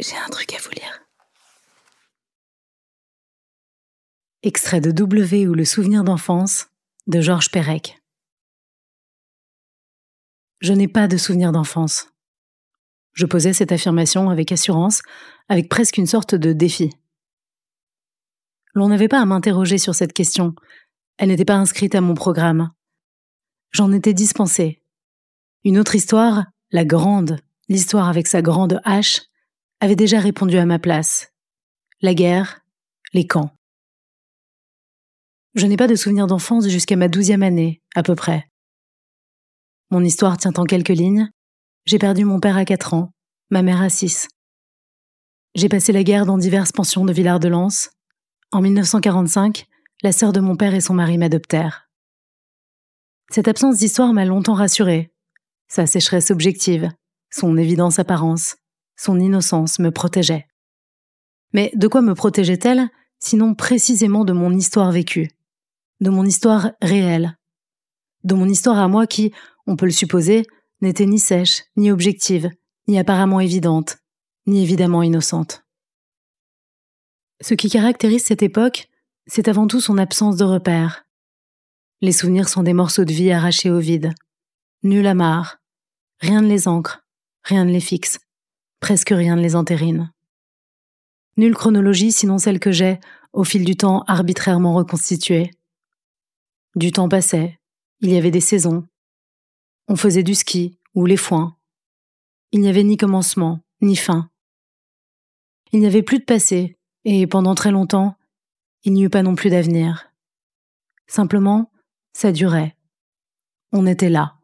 J'ai un truc à vous lire. Extrait de W ou le souvenir d'enfance de Georges Perec. Je n'ai pas de souvenir d'enfance. Je posais cette affirmation avec assurance, avec presque une sorte de défi. L'on n'avait pas à m'interroger sur cette question. Elle n'était pas inscrite à mon programme. J'en étais dispensée. Une autre histoire, la grande, l'histoire avec sa grande hache, avait déjà répondu à ma place. La guerre, les camps. Je n'ai pas de souvenir d'enfance jusqu'à ma douzième année, à peu près. Mon histoire tient en quelques lignes. J'ai perdu mon père à quatre ans, ma mère à six. J'ai passé la guerre dans diverses pensions de Villard-de-Lans. En 1945, la sœur de mon père et son mari m'adoptèrent. Cette absence d'histoire m'a longtemps rassurée. Sa sécheresse objective, son évidence apparence, son innocence me protégeait. Mais de quoi me protégeait-elle, sinon précisément de mon histoire vécue, de mon histoire réelle, de mon histoire à moi qui, on peut le supposer, n'était ni sèche, ni objective, ni apparemment évidente, ni évidemment innocente. Ce qui caractérise cette époque, c'est avant tout son absence de repères. Les souvenirs sont des morceaux de vie arrachés au vide. Nul amarre. Rien ne les ancre, rien ne les fixe presque rien ne les entérine. Nulle chronologie sinon celle que j'ai, au fil du temps arbitrairement reconstituée. Du temps passait, il y avait des saisons. On faisait du ski ou les foins. Il n'y avait ni commencement, ni fin. Il n'y avait plus de passé, et pendant très longtemps, il n'y eut pas non plus d'avenir. Simplement, ça durait. On était là.